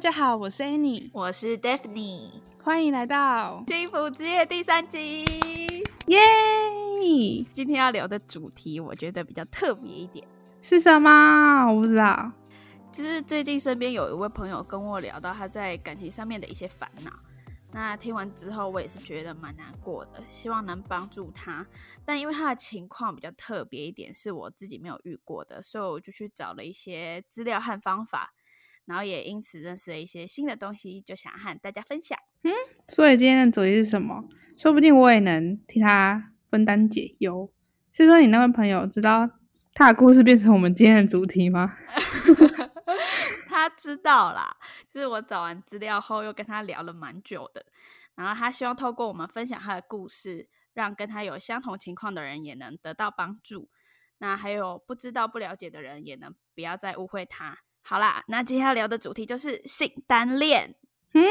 家好，我是 Annie，我是 Daphne，欢迎来到幸福之夜第三集，耶！今天要聊的主题，我觉得比较特别一点，是什么？我不知道。就是最近身边有一位朋友跟我聊到他在感情上面的一些烦恼，那听完之后，我也是觉得蛮难过的，希望能帮助他。但因为他的情况比较特别一点，是我自己没有遇过的，所以我就去找了一些资料和方法。然后也因此认识了一些新的东西，就想和大家分享。嗯，所以今天的主题是什么？说不定我也能替他分担解忧。是说你那位朋友知道他的故事变成我们今天的主题吗？他知道啦，就是我找完资料后又跟他聊了蛮久的。然后他希望透过我们分享他的故事，让跟他有相同情况的人也能得到帮助。那还有不知道、不了解的人也能不要再误会他。好啦，那接下来聊的主题就是性单恋。嗯，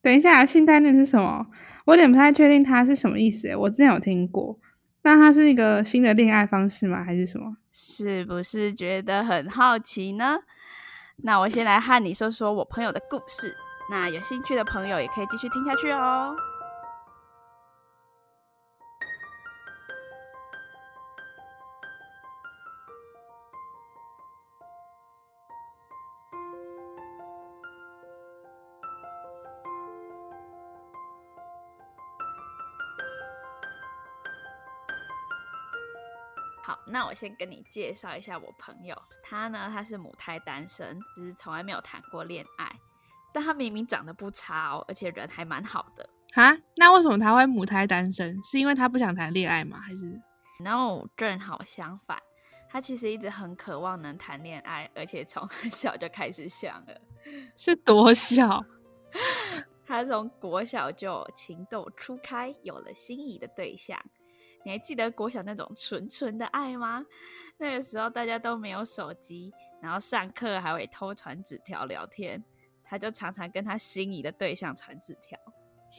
等一下，性单恋是什么？我有点不太确定它是什么意思。我之前有听过，那它是一个新的恋爱方式吗？还是什么？是不是觉得很好奇呢？那我先来和你说说我朋友的故事。那有兴趣的朋友也可以继续听下去哦。好，那我先跟你介绍一下我朋友。他呢，他是母胎单身，就是从来没有谈过恋爱。但他明明长得不差哦，而且人还蛮好的。哈，那为什么他会母胎单身？是因为他不想谈恋爱吗？还是？No，正好相反，他其实一直很渴望能谈恋爱，而且从很小就开始想了。是多小？他从国小就情窦初开，有了心仪的对象。你还记得国小那种纯纯的爱吗？那个时候大家都没有手机，然后上课还会偷传纸条聊天。他就常常跟他心仪的对象传纸条，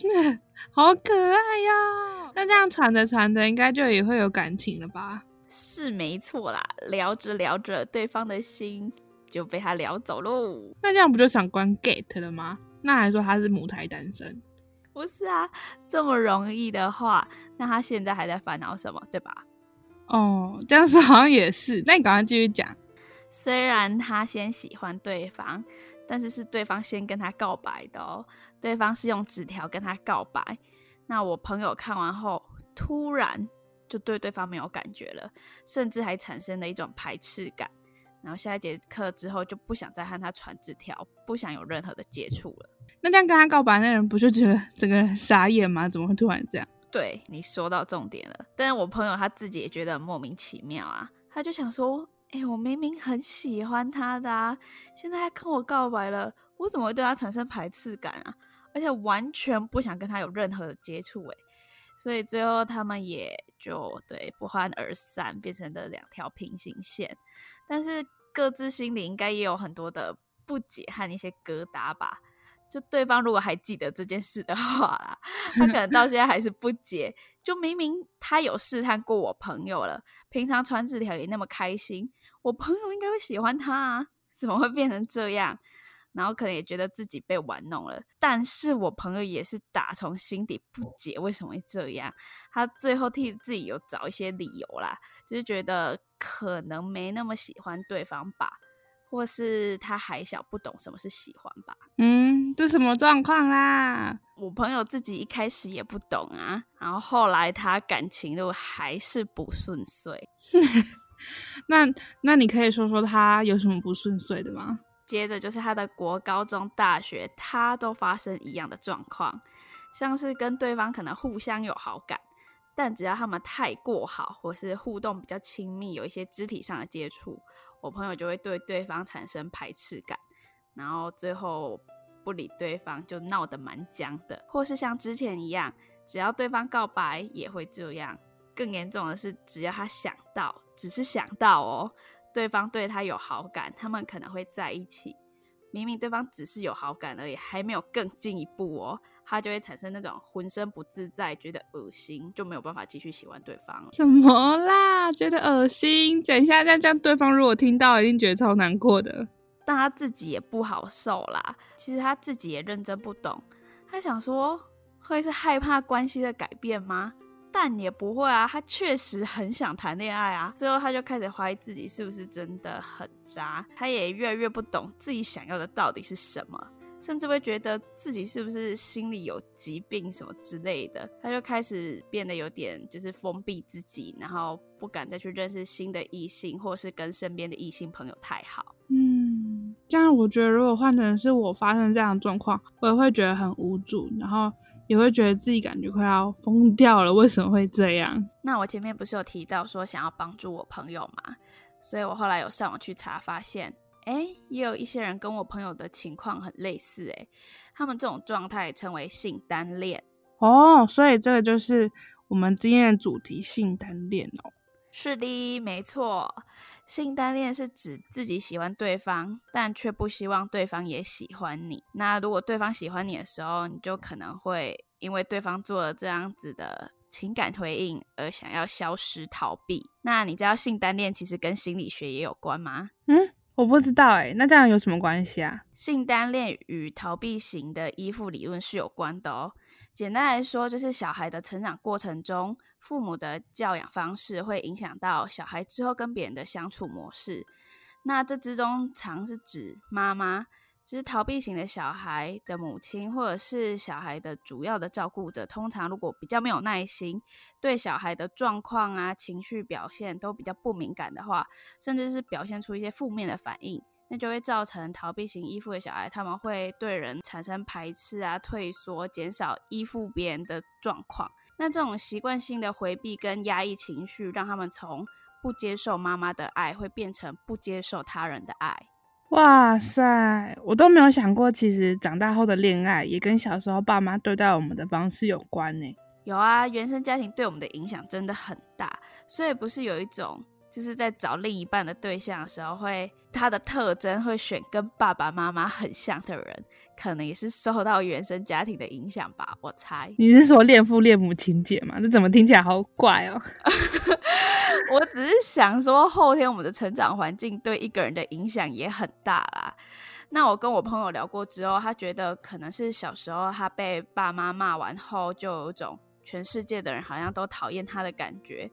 好可爱呀！那这样传着传着，应该就也会有感情了吧？是没错啦，聊着聊着，对方的心就被他聊走喽。那这样不就想关 gate 了吗？那还说他是母胎单身？不是啊，这么容易的话，那他现在还在烦恼什么，对吧？哦，这样子好像也是。那你赶快继续讲。虽然他先喜欢对方，但是是对方先跟他告白的哦。对方是用纸条跟他告白。那我朋友看完后，突然就对对方没有感觉了，甚至还产生了一种排斥感。然后下一节课之后就不想再和他传纸条，不想有任何的接触了。那这样跟他告白那人不就觉得整个人傻眼吗？怎么会突然这样？对，你说到重点了。但是我朋友他自己也觉得莫名其妙啊，他就想说：“哎、欸，我明明很喜欢他的啊，现在他跟我告白了，我怎么会对他产生排斥感啊？而且完全不想跟他有任何的接触。”哎，所以最后他们也就对不欢而散，变成了两条平行线。但是各自心里应该也有很多的不解和一些疙瘩吧。就对方如果还记得这件事的话啦，他可能到现在还是不解。就明明他有试探过我朋友了，平常传纸条也那么开心，我朋友应该会喜欢他啊，怎么会变成这样？然后可能也觉得自己被玩弄了。但是我朋友也是打从心底不解为什么会这样。他最后替自己有找一些理由啦，就是觉得可能没那么喜欢对方吧。或是他还小，不懂什么是喜欢吧？嗯，这什么状况啦？我朋友自己一开始也不懂啊，然后后来他感情路还是不顺遂。那那你可以说说他有什么不顺遂的吗？接着就是他的国高中、大学，他都发生一样的状况，像是跟对方可能互相有好感，但只要他们太过好，或是互动比较亲密，有一些肢体上的接触。我朋友就会对对方产生排斥感，然后最后不理对方，就闹得蛮僵的，或是像之前一样，只要对方告白也会这样。更严重的是，只要他想到，只是想到哦，对方对他有好感，他们可能会在一起。明明对方只是有好感而已，还没有更进一步哦，他就会产生那种浑身不自在，觉得恶心，就没有办法继续喜欢对方了。什么啦？觉得恶心？等一下，这样这样，对方如果听到，一定觉得超难过的。但他自己也不好受啦。其实他自己也认真不懂，他想说会是害怕关系的改变吗？但也不会啊，他确实很想谈恋爱啊。最后他就开始怀疑自己是不是真的很渣，他也越来越不懂自己想要的到底是什么。甚至会觉得自己是不是心里有疾病什么之类的，他就开始变得有点就是封闭自己，然后不敢再去认识新的异性，或是跟身边的异性朋友太好。嗯，这样我觉得如果换成是我发生这样的状况，我也会觉得很无助，然后也会觉得自己感觉快要疯掉了。为什么会这样？那我前面不是有提到说想要帮助我朋友嘛？所以我后来有上网去查，发现。哎，也有一些人跟我朋友的情况很类似，哎，他们这种状态称为性单恋哦，所以这个就是我们今天的主题——性单恋哦。是的，没错，性单恋是指自己喜欢对方，但却不希望对方也喜欢你。那如果对方喜欢你的时候，你就可能会因为对方做了这样子的情感回应而想要消失逃避。那你知道性单恋其实跟心理学也有关吗？嗯。我不知道哎、那这样有什么关系啊？性单恋与逃避型的依附理论是有关的哦。简单来说，就是小孩的成长过程中，父母的教养方式会影响到小孩之后跟别人的相处模式。那这之中常是指妈妈。其实逃避型的小孩的母亲，或者是小孩的主要的照顾者，通常如果比较没有耐心，对小孩的状况啊、情绪表现都比较不敏感的话，甚至是表现出一些负面的反应，那就会造成逃避型依附的小孩，他们会对人产生排斥啊、退缩、减少依附别人的状况。那这种习惯性的回避跟压抑情绪，让他们从不接受妈妈的爱，会变成不接受他人的爱。哇塞，我都没有想过，其实长大后的恋爱也跟小时候爸妈对待我们的方式有关呢。有啊，原生家庭对我们的影响真的很大，所以不是有一种就是在找另一半的对象的时候会，会他的特征会选跟爸爸妈妈很像的人，可能也是受到原生家庭的影响吧，我猜。你是说恋父恋母情节吗？这怎么听起来好怪哦？我只是想说，后天我们的成长环境对一个人的影响也很大啦。那我跟我朋友聊过之后，他觉得可能是小时候他被爸妈骂完后，就有一种全世界的人好像都讨厌他的感觉，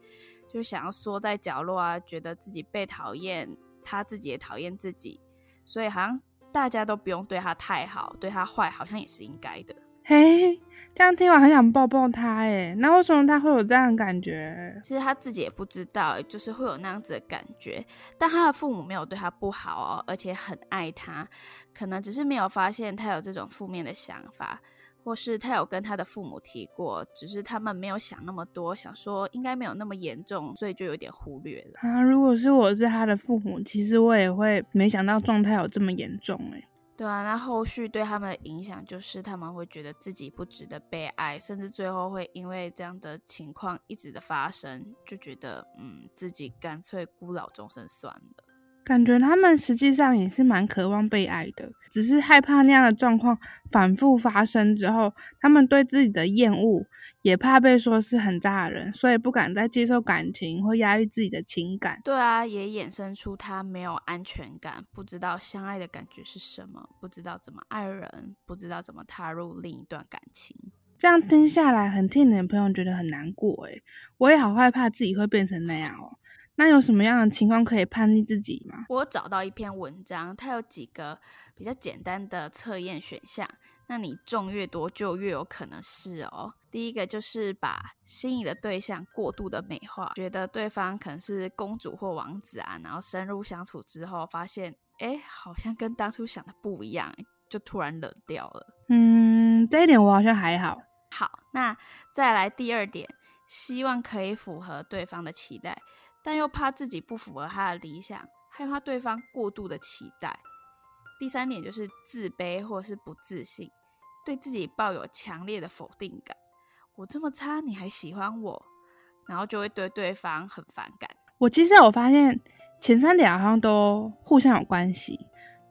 就想要缩在角落啊，觉得自己被讨厌，他自己也讨厌自己，所以好像大家都不用对他太好，对他坏好像也是应该的。嘿。这样听完很想抱抱他哎，那为什么他会有这样的感觉？其实他自己也不知道，就是会有那样子的感觉。但他的父母没有对他不好哦，而且很爱他，可能只是没有发现他有这种负面的想法，或是他有跟他的父母提过，只是他们没有想那么多，想说应该没有那么严重，所以就有点忽略了。啊，如果是我是他的父母，其实我也会没想到状态有这么严重诶。对啊，那后续对他们的影响就是他们会觉得自己不值得被爱，甚至最后会因为这样的情况一直的发生，就觉得嗯，自己干脆孤老终生算了。感觉他们实际上也是蛮渴望被爱的，只是害怕那样的状况反复发生之后，他们对自己的厌恶，也怕被说是很渣的人，所以不敢再接受感情或压抑自己的情感。对啊，也衍生出他没有安全感，不知道相爱的感觉是什么，不知道怎么爱人，不知道怎么踏入另一段感情。这样听下来，很替你的朋友觉得很难过诶，我也好害怕自己会变成那样哦。那有什么样的情况可以叛逆自己吗？我找到一篇文章，它有几个比较简单的测验选项。那你中越多，就越有可能是哦。第一个就是把心仪的对象过度的美化，觉得对方可能是公主或王子啊，然后深入相处之后，发现哎，好像跟当初想的不一样，就突然冷掉了。嗯，这一点我好像还好。好，那再来第二点，希望可以符合对方的期待。但又怕自己不符合他的理想，害怕对方过度的期待。第三点就是自卑或是不自信，对自己抱有强烈的否定感。我这么差，你还喜欢我？然后就会对对方很反感。我其实我发现前三点好像都互相有关系。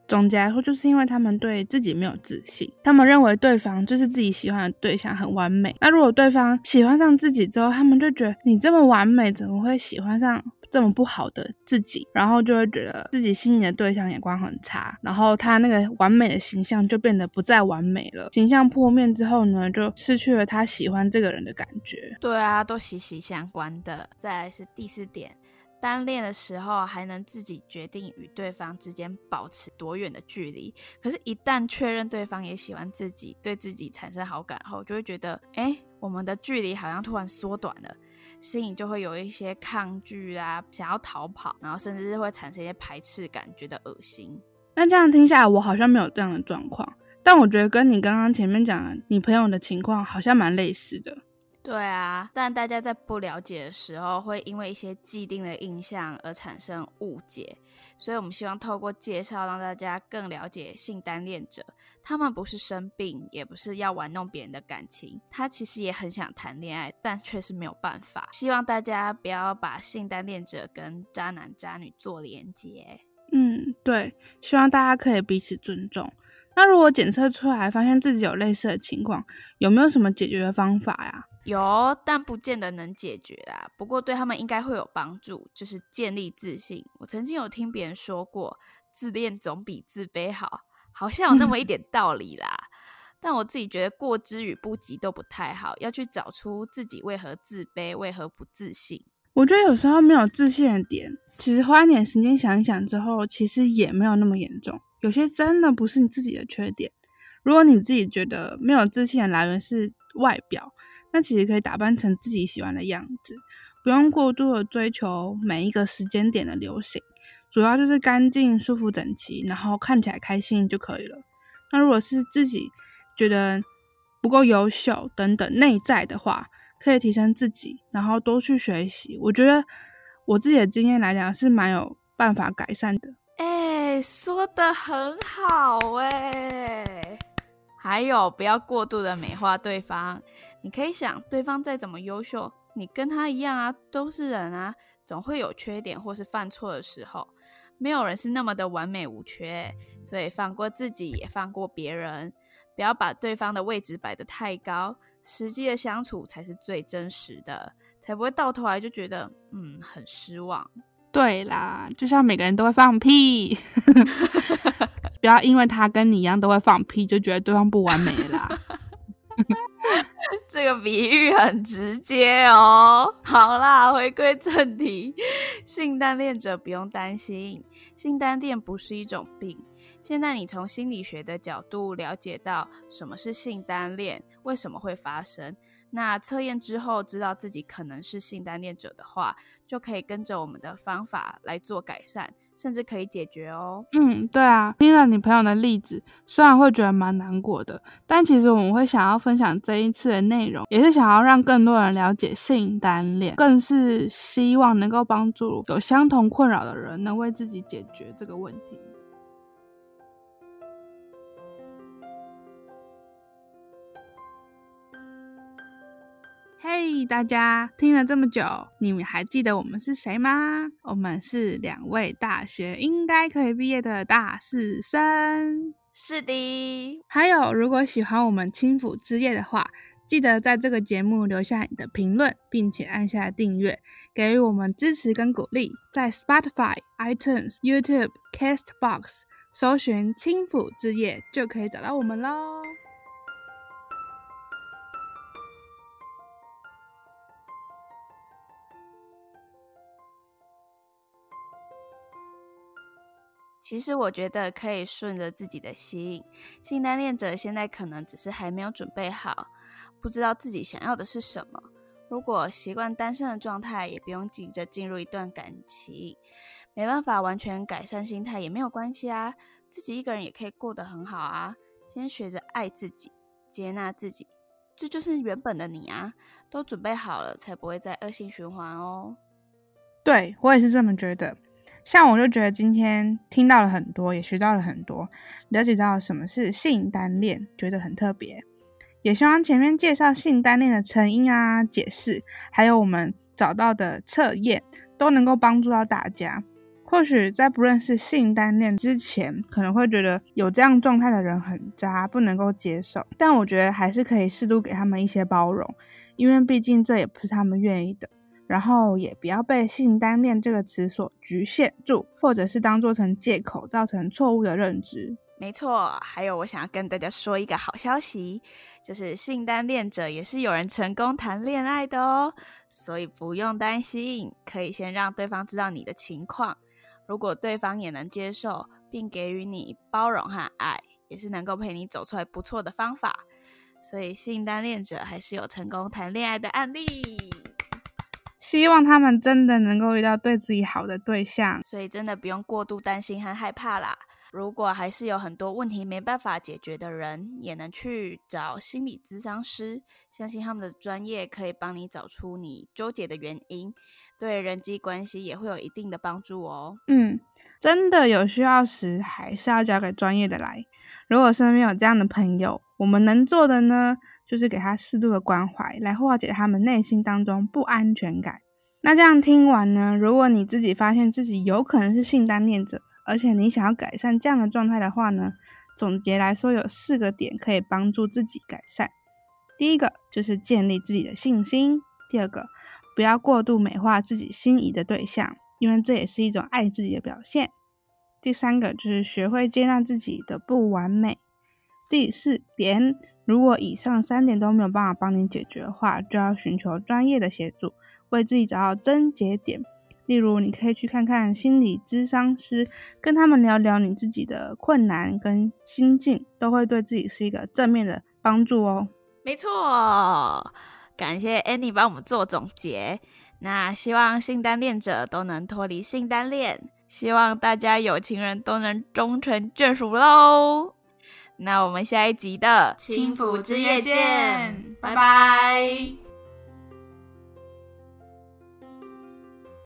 总结来说，就是因为他们对自己没有自信，他们认为对方就是自己喜欢的对象，很完美。那如果对方喜欢上自己之后，他们就觉得你这么完美，怎么会喜欢上这么不好的自己，然后就会觉得自己心仪的对象眼光很差，然后他那个完美的形象就变得不再完美了。形象破灭之后呢，就失去了他喜欢这个人的感觉。对啊，都息息相关的。再来是第四点。单恋的时候还能自己决定与对方之间保持多远的距离，可是，一旦确认对方也喜欢自己，对自己产生好感后，就会觉得，哎，我们的距离好像突然缩短了，心里就会有一些抗拒啊，想要逃跑，然后甚至是会产生一些排斥感，觉得恶心。那这样听下来，我好像没有这样的状况，但我觉得跟你刚刚前面讲的你朋友的情况好像蛮类似的。对啊，但大家在不了解的时候，会因为一些既定的印象而产生误解，所以我们希望透过介绍，让大家更了解性单恋者。他们不是生病，也不是要玩弄别人的感情，他其实也很想谈恋爱，但却是没有办法。希望大家不要把性单恋者跟渣男渣女做连结。嗯，对，希望大家可以彼此尊重。那如果检测出来发现自己有类似的情况，有没有什么解决的方法呀？有，但不见得能解决啦。不过对他们应该会有帮助，就是建立自信。我曾经有听别人说过，自恋总比自卑好，好像有那么一点道理啦。但我自己觉得过之与不及都不太好，要去找出自己为何自卑，为何不自信。我觉得有时候没有自信的点，其实花一点时间想一想之后，其实也没有那么严重。有些真的不是你自己的缺点。如果你自己觉得没有自信的来源是外表，那其实可以打扮成自己喜欢的样子，不用过度的追求每一个时间点的流行，主要就是干净、舒服、整齐，然后看起来开心就可以了。那如果是自己觉得不够优秀等等内在的话，可以提升自己，然后多去学习。我觉得我自己的经验来讲是蛮有办法改善的。哎，说得很好哎。还有，不要过度的美化对方。你可以想，对方再怎么优秀，你跟他一样啊，都是人啊，总会有缺点或是犯错的时候。没有人是那么的完美无缺，所以放过自己，也放过别人。不要把对方的位置摆得太高，实际的相处才是最真实的，才不会到头来就觉得嗯很失望。对啦，就像每个人都会放屁。不要因为他跟你一样都会放屁，就觉得对方不完美啦。这个比喻很直接哦。好啦，回归正题，性单恋者不用担心，性单恋不是一种病。现在你从心理学的角度了解到什么是性单恋，为什么会发生。那测验之后知道自己可能是性单恋者的话，就可以跟着我们的方法来做改善，甚至可以解决哦。嗯，对啊，听了你朋友的例子，虽然会觉得蛮难过的，但其实我们会想要分享这一次的内容，也是想要让更多人了解性单恋，更是希望能够帮助有相同困扰的人，能为自己解决这个问题。嘿，hey, 大家听了这么久，你们还记得我们是谁吗？我们是两位大学应该可以毕业的大四生。是的。还有，如果喜欢我们轻抚之夜的话，记得在这个节目留下你的评论，并且按下订阅，给予我们支持跟鼓励。在 Spotify、iTunes、YouTube、Castbox 搜寻“轻抚之夜”就可以找到我们喽。其实我觉得可以顺着自己的心，性单恋者现在可能只是还没有准备好，不知道自己想要的是什么。如果习惯单身的状态，也不用急着进入一段感情。没办法完全改善心态也没有关系啊，自己一个人也可以过得很好啊。先学着爱自己，接纳自己，这就是原本的你啊。都准备好了，才不会再恶性循环哦。对，我也是这么觉得。像我就觉得今天听到了很多，也学到了很多，了解到什么是性单恋，觉得很特别。也希望前面介绍性单恋的成因啊、解释，还有我们找到的测验，都能够帮助到大家。或许在不认识性单恋之前，可能会觉得有这样状态的人很渣，不能够接受。但我觉得还是可以适度给他们一些包容，因为毕竟这也不是他们愿意的。然后也不要被性单恋这个词所局限住，或者是当做成借口，造成错误的认知。没错，还有我想要跟大家说一个好消息，就是性单恋者也是有人成功谈恋爱的哦，所以不用担心，可以先让对方知道你的情况，如果对方也能接受，并给予你包容和爱，也是能够陪你走出来不错的方法。所以性单恋者还是有成功谈恋爱的案例。希望他们真的能够遇到对自己好的对象，所以真的不用过度担心和害怕啦。如果还是有很多问题没办法解决的人，也能去找心理咨商师，相信他们的专业可以帮你找出你纠结的原因，对人际关系也会有一定的帮助哦。嗯，真的有需要时，还是要交给专业的来。如果身边有这样的朋友，我们能做的呢，就是给他适度的关怀，来化解他们内心当中不安全感。那这样听完呢，如果你自己发现自己有可能是性单恋者，而且你想要改善这样的状态的话呢，总结来说有四个点可以帮助自己改善。第一个就是建立自己的信心；第二个，不要过度美化自己心仪的对象，因为这也是一种爱自己的表现；第三个就是学会接纳自己的不完美。第四点，如果以上三点都没有办法帮你解决的话，就要寻求专业的协助，为自己找到症结点。例如，你可以去看看心理咨商师，跟他们聊聊你自己的困难跟心境，都会对自己是一个正面的帮助哦。没错，感谢 Annie 帮我们做总结。那希望性单恋者都能脱离性单恋，希望大家有情人都能终成眷属喽。那我们下一集的轻抚之夜见，拜拜。